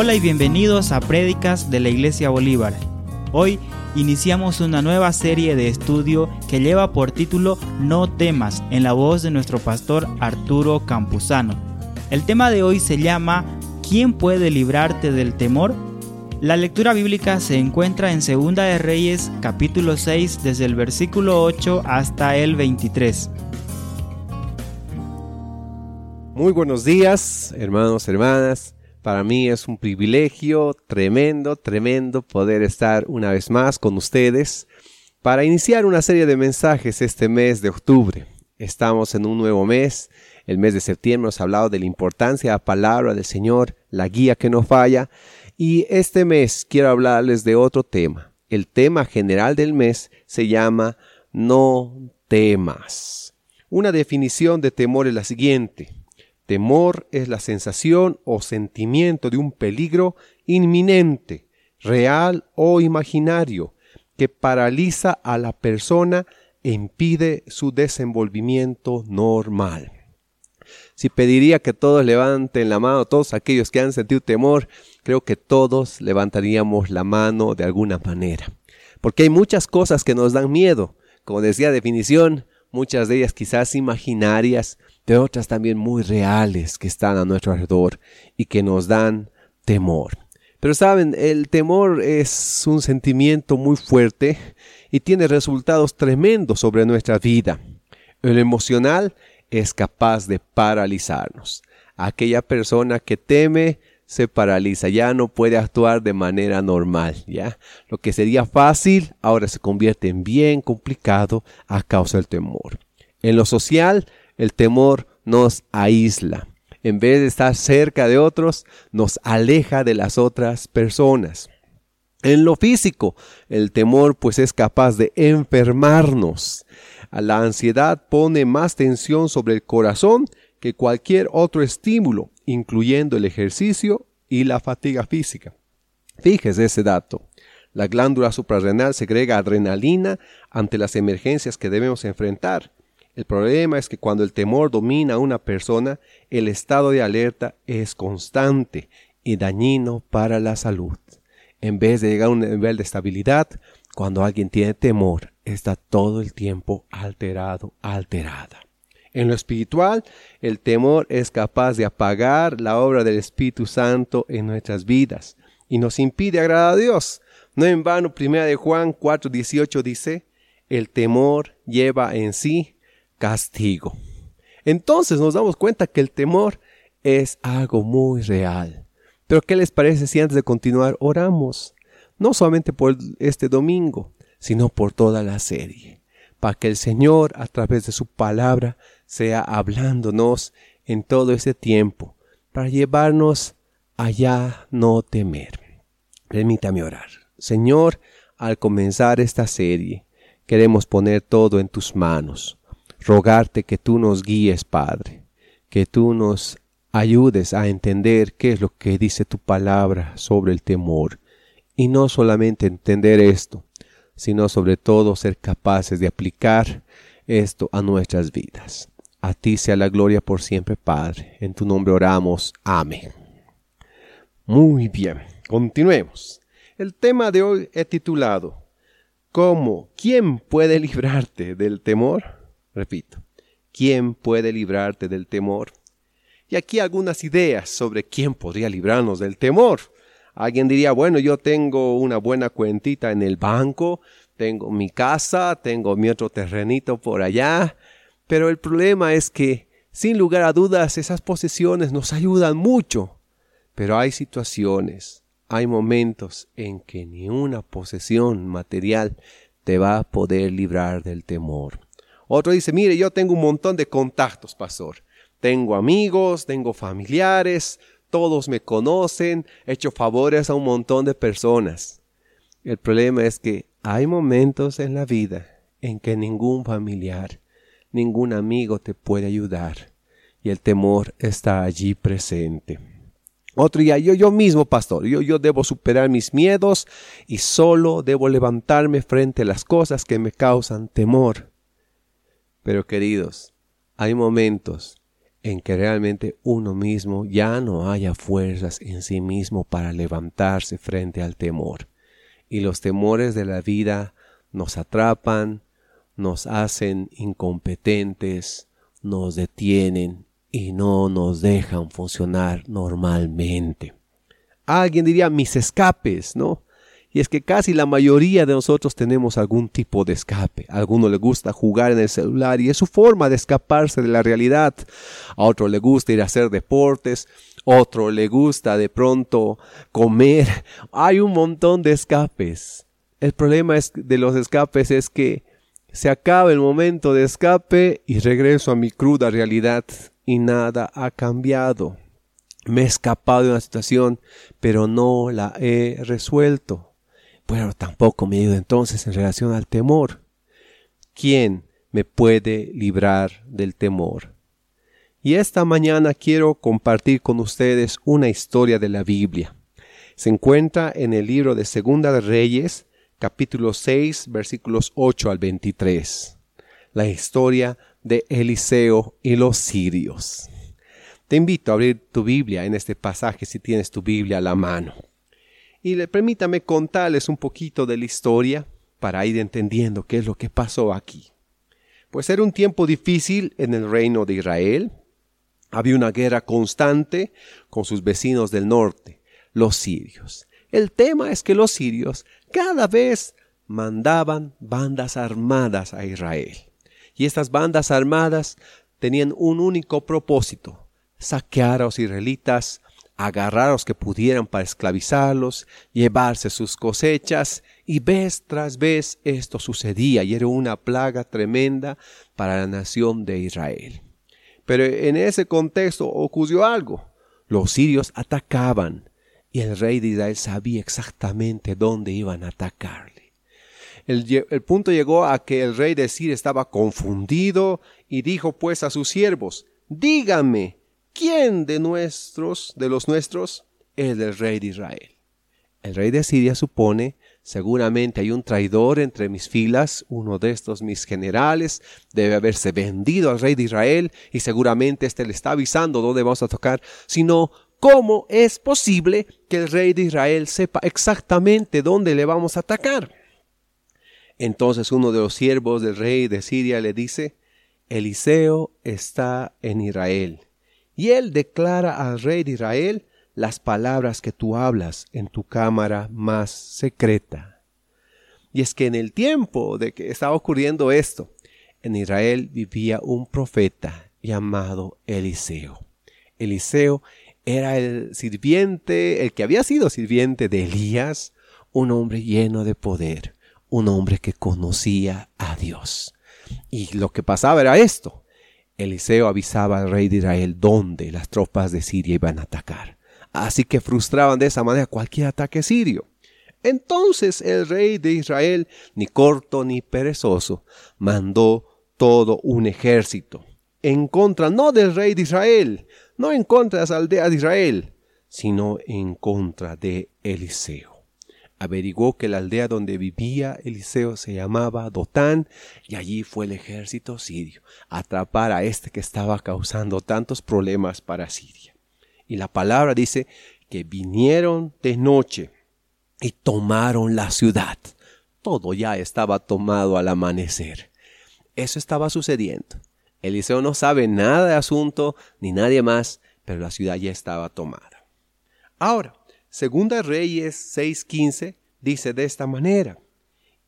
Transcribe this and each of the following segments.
Hola y bienvenidos a Prédicas de la Iglesia Bolívar. Hoy iniciamos una nueva serie de estudio que lleva por título No temas, en la voz de nuestro pastor Arturo Campuzano. El tema de hoy se llama ¿Quién puede librarte del temor? La lectura bíblica se encuentra en Segunda de Reyes capítulo 6 desde el versículo 8 hasta el 23. Muy buenos días, hermanos, hermanas. Para mí es un privilegio tremendo, tremendo poder estar una vez más con ustedes para iniciar una serie de mensajes este mes de octubre. Estamos en un nuevo mes. El mes de septiembre nos ha hablado de la importancia de la palabra del Señor, la guía que no falla. Y este mes quiero hablarles de otro tema. El tema general del mes se llama No temas. Una definición de temor es la siguiente. Temor es la sensación o sentimiento de un peligro inminente, real o imaginario, que paraliza a la persona e impide su desenvolvimiento normal. Si pediría que todos levanten la mano, todos aquellos que han sentido temor, creo que todos levantaríamos la mano de alguna manera. Porque hay muchas cosas que nos dan miedo. Como decía definición, muchas de ellas quizás imaginarias, de otras también muy reales que están a nuestro alrededor y que nos dan temor. Pero saben, el temor es un sentimiento muy fuerte y tiene resultados tremendos sobre nuestra vida. El emocional es capaz de paralizarnos. Aquella persona que teme se paraliza, ya no puede actuar de manera normal, ¿ya? Lo que sería fácil ahora se convierte en bien complicado a causa del temor. En lo social, el temor nos aísla. En vez de estar cerca de otros, nos aleja de las otras personas. En lo físico, el temor pues es capaz de enfermarnos. La ansiedad pone más tensión sobre el corazón que cualquier otro estímulo, incluyendo el ejercicio y la fatiga física. Fíjese ese dato. La glándula suprarrenal segrega adrenalina ante las emergencias que debemos enfrentar. El problema es que cuando el temor domina a una persona, el estado de alerta es constante y dañino para la salud. En vez de llegar a un nivel de estabilidad, cuando alguien tiene temor, está todo el tiempo alterado, alterada. En lo espiritual, el temor es capaz de apagar la obra del Espíritu Santo en nuestras vidas y nos impide agradar a Dios. No en vano, 1 de Juan 4:18 dice, el temor lleva en sí castigo. Entonces nos damos cuenta que el temor es algo muy real. Pero ¿qué les parece si antes de continuar oramos? No solamente por este domingo, sino por toda la serie, para que el Señor a través de su palabra sea hablándonos en todo ese tiempo, para llevarnos allá no temer. Permítame orar. Señor, al comenzar esta serie, queremos poner todo en tus manos rogarte que tú nos guíes, Padre, que tú nos ayudes a entender qué es lo que dice tu palabra sobre el temor, y no solamente entender esto, sino sobre todo ser capaces de aplicar esto a nuestras vidas. A ti sea la gloria por siempre, Padre. En tu nombre oramos. Amén. Muy bien, continuemos. El tema de hoy he titulado ¿Cómo? ¿Quién puede librarte del temor? Repito, ¿quién puede librarte del temor? Y aquí algunas ideas sobre quién podría librarnos del temor. Alguien diría, bueno, yo tengo una buena cuentita en el banco, tengo mi casa, tengo mi otro terrenito por allá, pero el problema es que, sin lugar a dudas, esas posesiones nos ayudan mucho, pero hay situaciones, hay momentos en que ni una posesión material te va a poder librar del temor. Otro dice, mire, yo tengo un montón de contactos, pastor. Tengo amigos, tengo familiares, todos me conocen, he hecho favores a un montón de personas. El problema es que hay momentos en la vida en que ningún familiar, ningún amigo te puede ayudar y el temor está allí presente. Otro día, yo, yo mismo, pastor, yo, yo debo superar mis miedos y solo debo levantarme frente a las cosas que me causan temor. Pero queridos, hay momentos en que realmente uno mismo ya no haya fuerzas en sí mismo para levantarse frente al temor. Y los temores de la vida nos atrapan, nos hacen incompetentes, nos detienen y no nos dejan funcionar normalmente. Alguien diría mis escapes, ¿no? Y es que casi la mayoría de nosotros tenemos algún tipo de escape. A alguno le gusta jugar en el celular y es su forma de escaparse de la realidad. A otro le gusta ir a hacer deportes. Otro le gusta de pronto comer. Hay un montón de escapes. El problema es de los escapes es que se acaba el momento de escape y regreso a mi cruda realidad y nada ha cambiado. Me he escapado de una situación, pero no la he resuelto. Pero tampoco me he ido entonces en relación al temor. ¿Quién me puede librar del temor? Y esta mañana quiero compartir con ustedes una historia de la Biblia. Se encuentra en el libro de Segunda de Reyes, capítulo 6, versículos 8 al 23. La historia de Eliseo y los sirios. Te invito a abrir tu Biblia en este pasaje si tienes tu Biblia a la mano. Y le, permítame contarles un poquito de la historia para ir entendiendo qué es lo que pasó aquí. Pues era un tiempo difícil en el reino de Israel. Había una guerra constante con sus vecinos del norte, los sirios. El tema es que los sirios cada vez mandaban bandas armadas a Israel. Y estas bandas armadas tenían un único propósito, saquear a los israelitas, agarrar los que pudieran para esclavizarlos, llevarse sus cosechas, y vez tras vez esto sucedía y era una plaga tremenda para la nación de Israel. Pero en ese contexto ocurrió algo. Los sirios atacaban y el rey de Israel sabía exactamente dónde iban a atacarle. El, el punto llegó a que el rey de Siria estaba confundido y dijo pues a sus siervos, díganme, ¿quién de nuestros, de los nuestros, es el rey de Israel? El rey de Siria supone, seguramente hay un traidor entre mis filas, uno de estos mis generales, debe haberse vendido al rey de Israel y seguramente éste le está avisando dónde vamos a tocar, sino cómo es posible que el rey de Israel sepa exactamente dónde le vamos a atacar. Entonces uno de los siervos del rey de Siria le dice, Eliseo está en Israel y él declara al rey de Israel las palabras que tú hablas en tu cámara más secreta. Y es que en el tiempo de que estaba ocurriendo esto, en Israel vivía un profeta llamado Eliseo. Eliseo era el sirviente, el que había sido sirviente de Elías, un hombre lleno de poder, un hombre que conocía a Dios. Y lo que pasaba era esto. Eliseo avisaba al rey de Israel dónde las tropas de Siria iban a atacar. Así que frustraban de esa manera cualquier ataque sirio. Entonces el rey de Israel, ni corto ni perezoso, mandó todo un ejército en contra no del rey de Israel, no en contra de las aldeas de Israel, sino en contra de Eliseo averiguó que la aldea donde vivía Eliseo se llamaba Dotán y allí fue el ejército sirio a atrapar a este que estaba causando tantos problemas para Siria. Y la palabra dice que vinieron de noche y tomaron la ciudad. Todo ya estaba tomado al amanecer. Eso estaba sucediendo. Eliseo no sabe nada de asunto ni nadie más, pero la ciudad ya estaba tomada. Ahora, Segunda Reyes 6:15 dice de esta manera,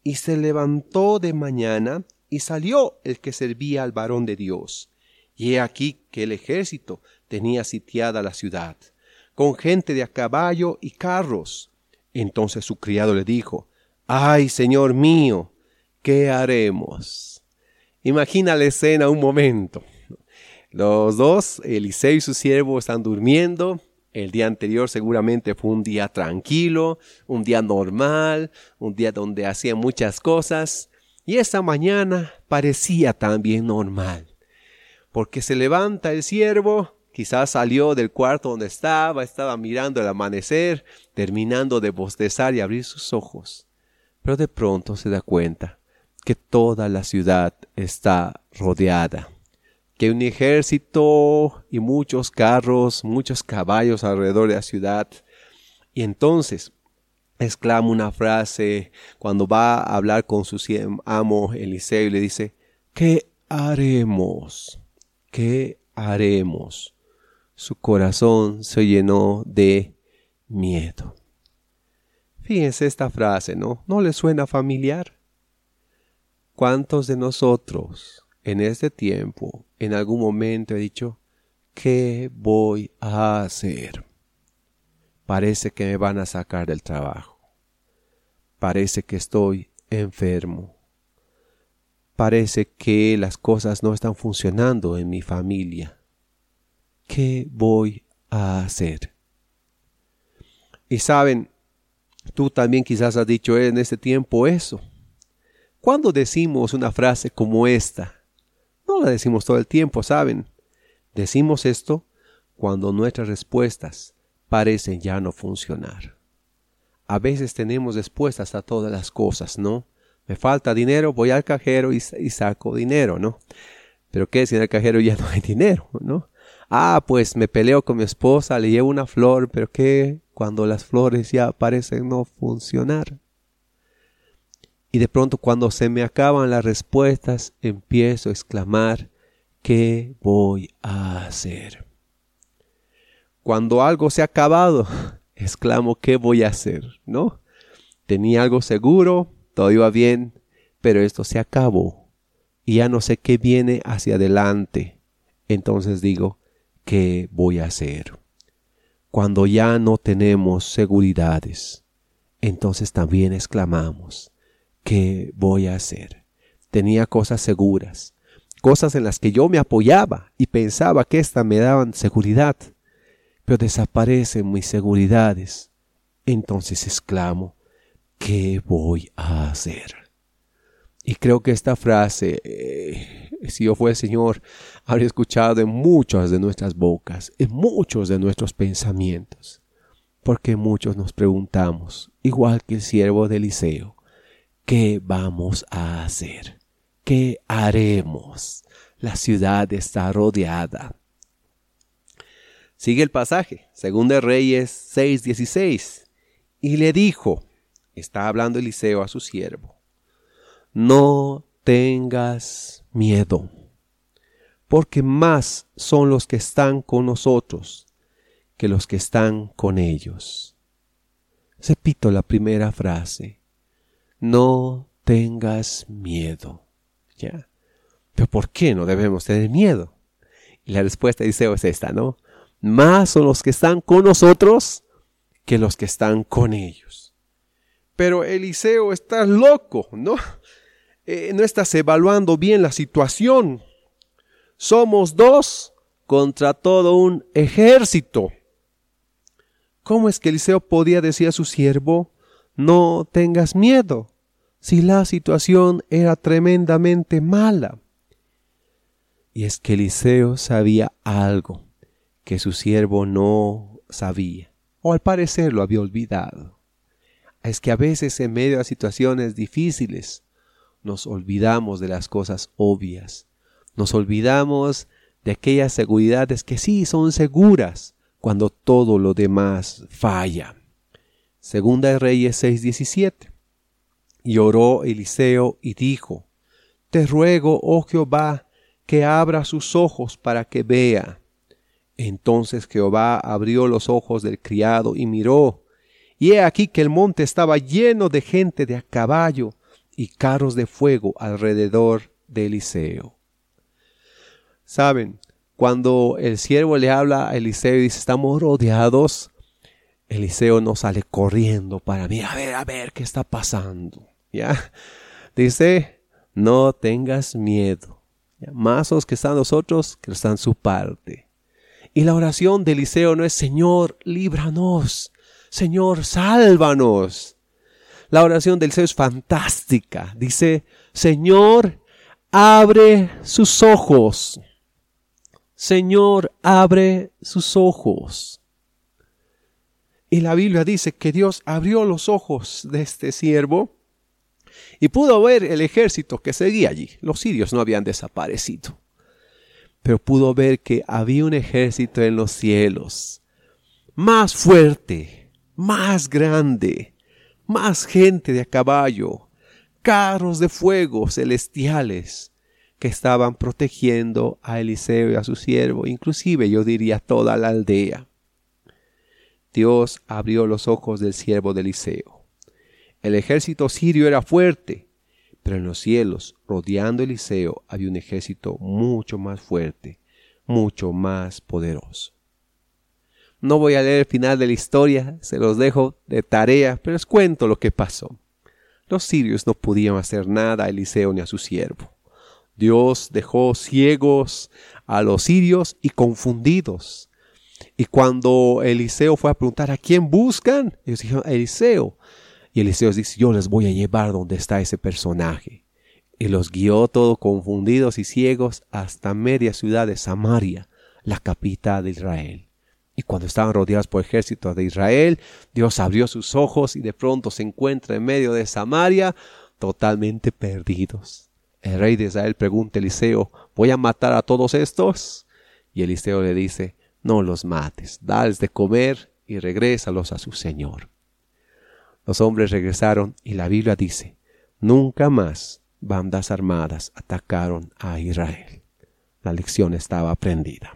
y se levantó de mañana y salió el que servía al varón de Dios. Y he aquí que el ejército tenía sitiada la ciudad, con gente de a caballo y carros. Entonces su criado le dijo, Ay, Señor mío, ¿qué haremos? Imagina la escena un momento. Los dos, Eliseo y su siervo, están durmiendo el día anterior seguramente fue un día tranquilo, un día normal, un día donde hacía muchas cosas. Y esta mañana parecía también normal. Porque se levanta el siervo, quizás salió del cuarto donde estaba, estaba mirando el amanecer, terminando de bostezar y abrir sus ojos. Pero de pronto se da cuenta que toda la ciudad está rodeada que un ejército y muchos carros, muchos caballos alrededor de la ciudad. Y entonces exclama una frase cuando va a hablar con su amo Eliseo y le dice, ¿qué haremos? ¿Qué haremos? Su corazón se llenó de miedo. Fíjense esta frase, ¿no? ¿No le suena familiar? ¿Cuántos de nosotros en este tiempo, en algún momento, he dicho, ¿qué voy a hacer? Parece que me van a sacar del trabajo. Parece que estoy enfermo. Parece que las cosas no están funcionando en mi familia. ¿Qué voy a hacer? Y saben, tú también quizás has dicho en este tiempo eso. Cuando decimos una frase como esta, decimos todo el tiempo, ¿saben? Decimos esto cuando nuestras respuestas parecen ya no funcionar. A veces tenemos respuestas a todas las cosas, ¿no? Me falta dinero, voy al cajero y, saco dinero, ¿no? Pero ¿qué si en el cajero ya no hay dinero, ¿no? Ah, pues me peleo con mi esposa, le llevo una flor, pero ¿qué cuando las flores ya parecen no funcionar? Y de pronto cuando se me acaban las respuestas, empiezo a exclamar, ¿qué voy a hacer? Cuando algo se ha acabado, exclamo, ¿qué voy a hacer? ¿No? Tenía algo seguro, todo iba bien, pero esto se acabó y ya no sé qué viene hacia adelante. Entonces digo, ¿qué voy a hacer? Cuando ya no tenemos seguridades, entonces también exclamamos, ¿qué voy a hacer? Tenía cosas seguras, cosas en las que yo me apoyaba y pensaba que éstas me daban seguridad, pero desaparecen mis seguridades. Entonces exclamo, ¿qué voy a hacer? Y creo que esta frase, eh, si yo fuera el Señor, habría escuchado en muchas de nuestras bocas, en muchos de nuestros pensamientos, porque muchos nos preguntamos, igual que el siervo de Eliseo, ¿qué vamos a hacer? ¿Qué haremos? La ciudad está rodeada, Sigue el pasaje, según de Reyes 6:16. Y le dijo, está hablando Eliseo a su siervo, no tengas miedo, porque más son los que están con nosotros que los que están con ellos. Repito la primera frase, no tengas miedo. ¿Ya? Pero ¿por qué no debemos tener miedo? Y la respuesta de Eliseo es esta, ¿no? más son los que están con nosotros que los que están con ellos. Pero Eliseo está loco, ¿no? Eh, no estás evaluando bien la situación. Somos dos contra todo un ejército. ¿Cómo es que Eliseo podía decir a su siervo, no tengas miedo, si la situación era tremendamente mala? Y es que Eliseo sabía algo que su siervo no sabía, o al parecer lo había olvidado. Es que a veces en medio de situaciones difíciles nos olvidamos de las cosas obvias, nos olvidamos de aquellas seguridades que sí son seguras cuando todo lo demás falla. Segunda de Reyes 6:17. Y oró Eliseo y dijo, Te ruego, oh Jehová, que abra sus ojos para que vea. Entonces Jehová abrió los ojos del criado y miró, y he aquí que el monte estaba lleno de gente de a caballo y carros de fuego alrededor de Eliseo. Saben, cuando el siervo le habla a Eliseo y dice, estamos rodeados, Eliseo no sale corriendo para mí, a ver, a ver, ¿qué está pasando? ¿Ya? Dice, no tengas miedo. Más los que están nosotros que están su parte. Y la oración de Eliseo no es Señor, líbranos, Señor, sálvanos. La oración de Eliseo es fantástica. Dice, Señor, abre sus ojos. Señor, abre sus ojos. Y la Biblia dice que Dios abrió los ojos de este siervo y pudo ver el ejército que seguía allí. Los sirios no habían desaparecido. pero pudo ver que había un ejército en los cielos, más fuerte, más grande, más gente de a caballo, carros de fuego celestiales que estaban protegiendo a Eliseo y a su siervo, inclusive yo diría toda la aldea. Dios abrió los ojos del siervo de Eliseo. El ejército sirio era fuerte, pero en los cielos, rodeando Eliseo, había un ejército mucho más fuerte, mucho más poderoso. No voy a leer el final de la historia, se los dejo de tarea, pero les cuento lo que pasó. Los sirios no podían hacer nada a Eliseo ni a su siervo. Dios dejó ciegos a los sirios y confundidos. Y cuando Eliseo fue a preguntar a quién buscan, ellos dijeron Eliseo. Y Eliseo dice, yo les voy a llevar donde está ese personaje. Y los guió todo confundidos y ciegos hasta media ciudad de Samaria, la capital de Israel. Y cuando estaban rodeados por ejércitos de Israel, Dios abrió sus ojos y de pronto se encuentra en medio de Samaria totalmente perdidos. El rey de Israel pregunta a Eliseo, ¿voy a matar a todos estos? Y Eliseo le dice, no los mates, dales de comer y regrésalos a su señor. Los hombres regresaron y la Biblia dice, nunca más bandas armadas atacaron a Israel. La lección estaba aprendida.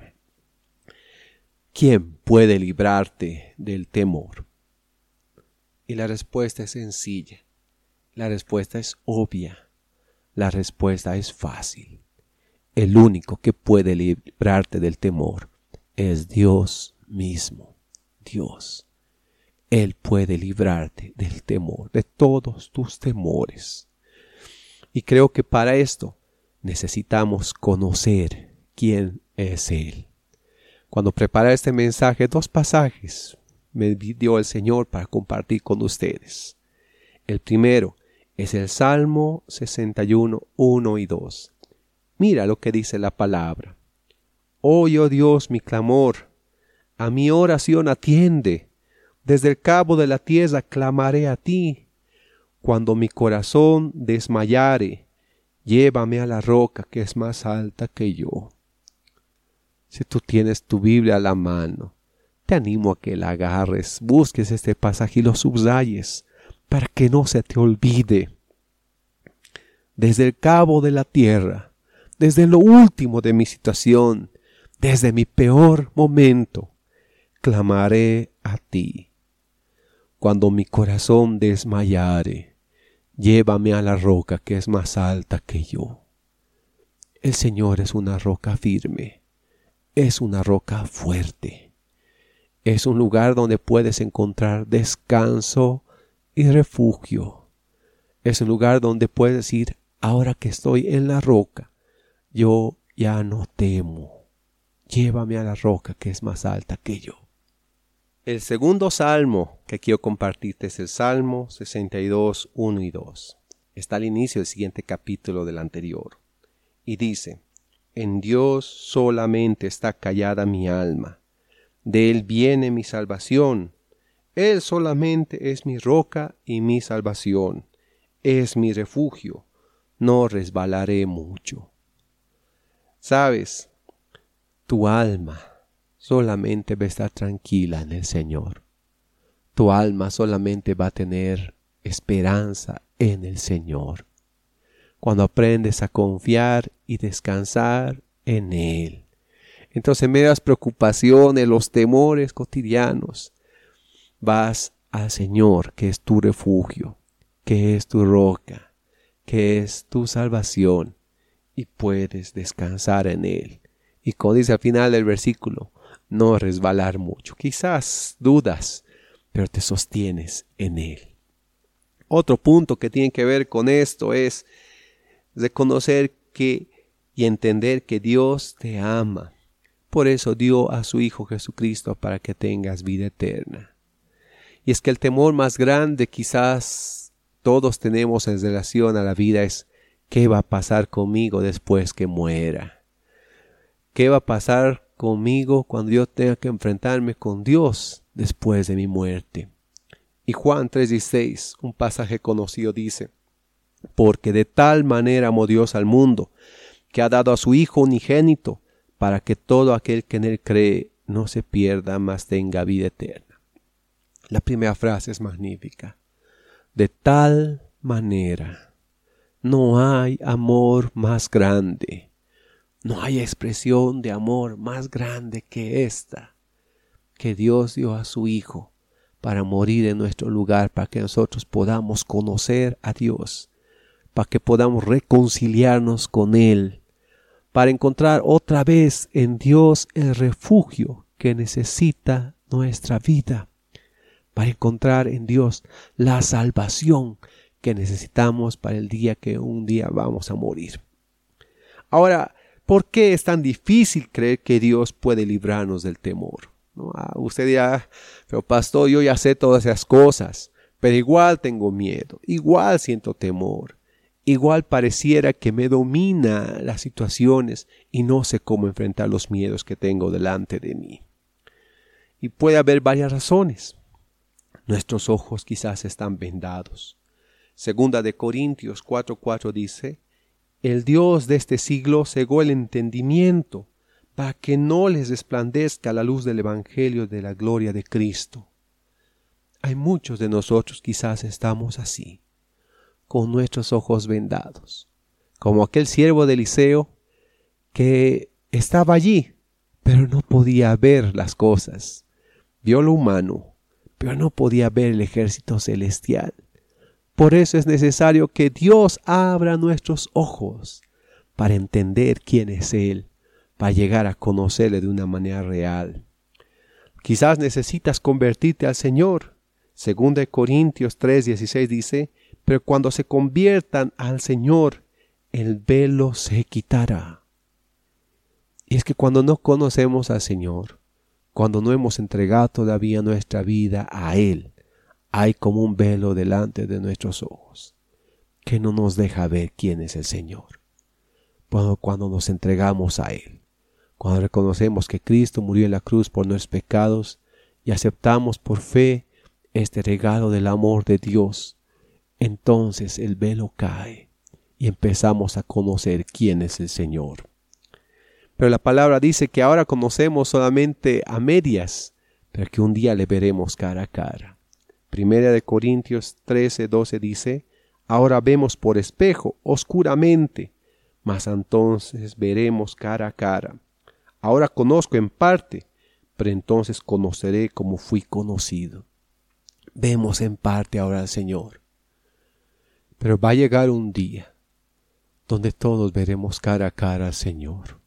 ¿Quién puede librarte del temor? Y la respuesta es sencilla. La respuesta es obvia. La respuesta es fácil. El único que puede librarte del temor es Dios mismo. Dios. Él puede librarte del temor, de todos tus temores. Y creo que para esto necesitamos conocer quién es Él. Cuando preparé este mensaje, dos pasajes me dio el Señor para compartir con ustedes. El primero es el Salmo 61, 1 y 2. Mira lo que dice la palabra. Oye, oh Dios, mi clamor, a mi oración atiende. Desde el cabo de la tierra clamaré a ti. Cuando mi corazón desmayare, llévame a la roca que es más alta que yo. Si tú tienes tu Biblia a la mano, te animo a que la agarres, busques este pasaje y lo subrayes para que no se te olvide. Desde el cabo de la tierra, desde lo último de mi situación, desde mi peor momento, clamaré a ti. Cuando mi corazón desmayare, llévame a la roca que es más alta que yo. El Señor es una roca firme es una roca fuerte. Es un lugar donde puedes encontrar descanso y refugio. Es un lugar donde puedes ir ahora que estoy en la roca. Yo ya no temo. Llévame a la roca que es más alta que yo. El segundo salmo que quiero compartirte es el Salmo 62, 1 y 2. Está al inicio del siguiente capítulo del anterior. Y dice, en Dios solamente está callada mi alma. De Él viene mi salvación. Él solamente es mi roca y mi salvación. Es mi refugio. No resbalaré mucho. Sabes, tu alma solamente va a estar tranquila en el Señor. Tu alma solamente va a tener esperanza en el Señor cuando aprendes a confiar y descansar en Él. Entonces, en medio de las preocupaciones, los temores cotidianos, vas al Señor, que es tu refugio, que es tu roca, que es tu salvación, y puedes descansar en Él. Y como dice al final del versículo, no resbalar mucho. Quizás dudas, pero te sostienes en Él. Otro punto que tiene que ver con esto es reconocer que y entender que Dios te ama. Por eso dio a su Hijo Jesucristo para que tengas vida eterna. Y es que el temor más grande quizás todos tenemos en relación a la vida es ¿qué va a pasar conmigo después que muera? ¿Qué va a pasar conmigo cuando yo tenga que enfrentarme con Dios después de mi muerte? Y Juan 3:16, un pasaje conocido dice, porque de tal manera amó Dios al mundo, que ha dado a su Hijo unigénito, para que todo aquel que en él cree no se pierda, mas tenga vida eterna. La primera frase es magnífica. De tal manera, no hay amor más grande, no hay expresión de amor más grande que esta, que Dios dio a su Hijo para morir en nuestro lugar, para que nosotros podamos conocer a Dios, para que podamos reconciliarnos con Él, para encontrar otra vez en Dios el refugio que necesita nuestra vida, para encontrar en Dios la salvación que necesitamos para el día que un día vamos a morir. Ahora, ¿por qué es tan difícil creer que Dios puede librarnos del temor? Ah, usted dirá, pero pastor, yo ya sé todas esas cosas, pero igual tengo miedo, igual siento temor. Igual pareciera que me domina las situaciones y no sé cómo enfrentar los miedos que tengo delante de mí. Y puede haber varias razones. Nuestros ojos quizás están vendados. Segunda de Corintios 4:4 dice, El Dios de este siglo cegó el entendimiento para que no les resplandezca la luz del Evangelio de la gloria de Cristo. Hay muchos de nosotros quizás estamos así con nuestros ojos vendados, como aquel siervo de Eliseo que estaba allí, pero no podía ver las cosas. Vio lo humano, pero no podía ver el ejército celestial. Por eso es necesario que Dios abra nuestros ojos para entender quién es Él, para llegar a conocerle de una manera real. Quizás necesitas convertirte al Señor. Según de Corintios 3:16 dice, pero cuando se conviertan al Señor, el velo se quitará. Y es que cuando no conocemos al Señor, cuando no hemos entregado todavía nuestra vida a Él, hay como un velo delante de nuestros ojos, que no nos deja ver quién es el Señor. Cuando, cuando nos entregamos a Él, cuando reconocemos que Cristo murió en la cruz por nuestros pecados y aceptamos por fe este regalo del amor de Dios, entonces el velo cae y empezamos a conocer quién es el Señor. Pero la palabra dice que ahora conocemos solamente a medias, pero que un día le veremos cara a cara. Primera de Corintios 13, 12 dice, ahora vemos por espejo, oscuramente, mas entonces veremos cara a cara. Ahora conozco en parte, pero entonces conoceré como fui conocido. Vemos en parte ahora al Señor pero va a llegar un día donde todos veremos cara a cara al Señor.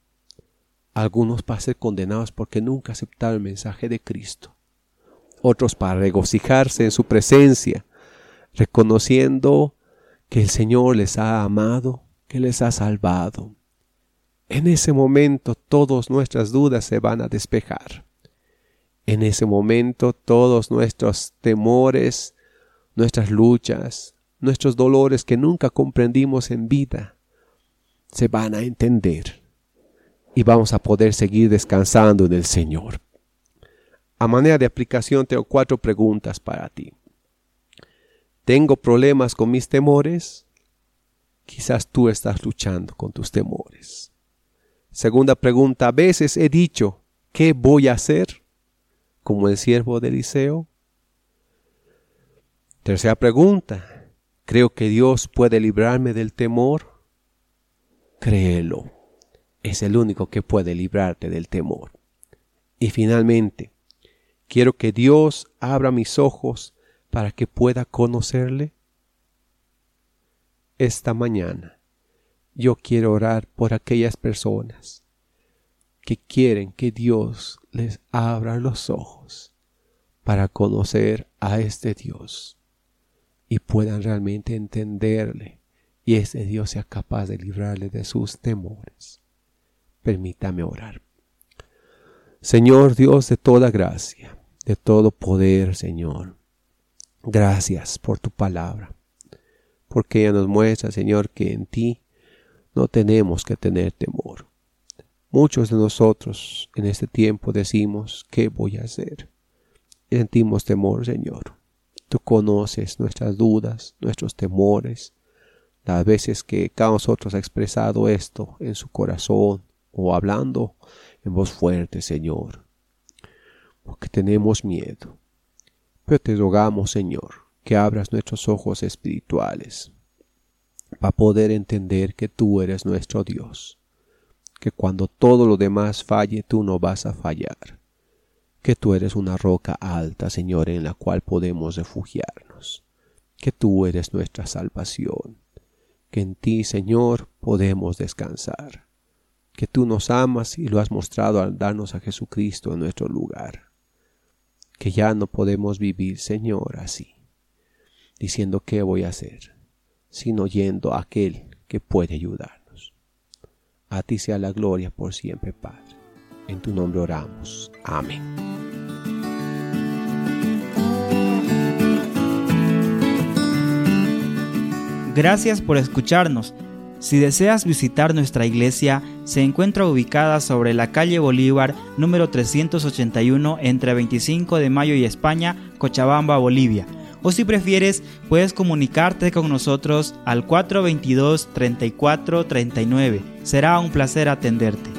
Algunos para ser condenados porque nunca aceptaron el mensaje de Cristo. Otros para regocijarse en su presencia, reconociendo que el Señor les ha amado, que les ha salvado. En ese momento todas nuestras dudas se van a despejar. En ese momento todos nuestros temores, nuestras luchas, nuestros dolores que nunca comprendimos en vida se van a entender y vamos a poder seguir descansando en el Señor. A manera de aplicación tengo cuatro preguntas para ti. ¿Tengo problemas con mis temores? Quizás tú estás luchando con tus temores. Segunda pregunta, a veces he dicho, ¿qué voy a hacer? Como el siervo de Eliseo. Tercera pregunta, Creo que Dios puede librarme del temor. Créelo. Es el único que puede librarte del temor. Y finalmente, quiero que Dios abra mis ojos para que pueda conocerle. Esta mañana yo quiero orar por aquellas personas que quieren que Dios les abra los ojos para conocer a este Dios y puedan realmente entenderle y ese Dios sea capaz de librarle de sus temores. Permítame orar. Señor Dios de toda gracia, de todo poder, Señor, gracias por tu palabra, porque ella nos muestra, Señor, que en ti no tenemos que tener temor. Muchos de nosotros en este tiempo decimos, ¿qué voy a hacer? sentimos temor, Señor. Tú conoces nuestras dudas, nuestros temores, las veces que cada nosotros ha expresado esto en su corazón, o hablando en voz fuerte, Señor, porque tenemos miedo. Pero te rogamos, Señor, que abras nuestros ojos espirituales para poder entender que tú eres nuestro Dios, que cuando todo lo demás falle, tú no vas a fallar, que tú eres una roca alta, Señor, en la cual podemos refugiarnos, que tú eres nuestra salvación, que en ti, Señor, podemos descansar, que tú nos amas y lo has mostrado al darnos a Jesucristo en nuestro lugar, que ya no podemos vivir, Señor, así, diciendo qué voy a hacer, sino yendo a aquel que puede ayudarnos. A ti sea la gloria por siempre, Padre. En tu nombre oramos. Amén. Gracias por escucharnos. Si deseas visitar nuestra iglesia, se encuentra ubicada sobre la calle Bolívar número 381 entre 25 de Mayo y España, Cochabamba, Bolivia o si prefieres puedes comunicarte con nosotros al 422 3439. Será un placer atenderte.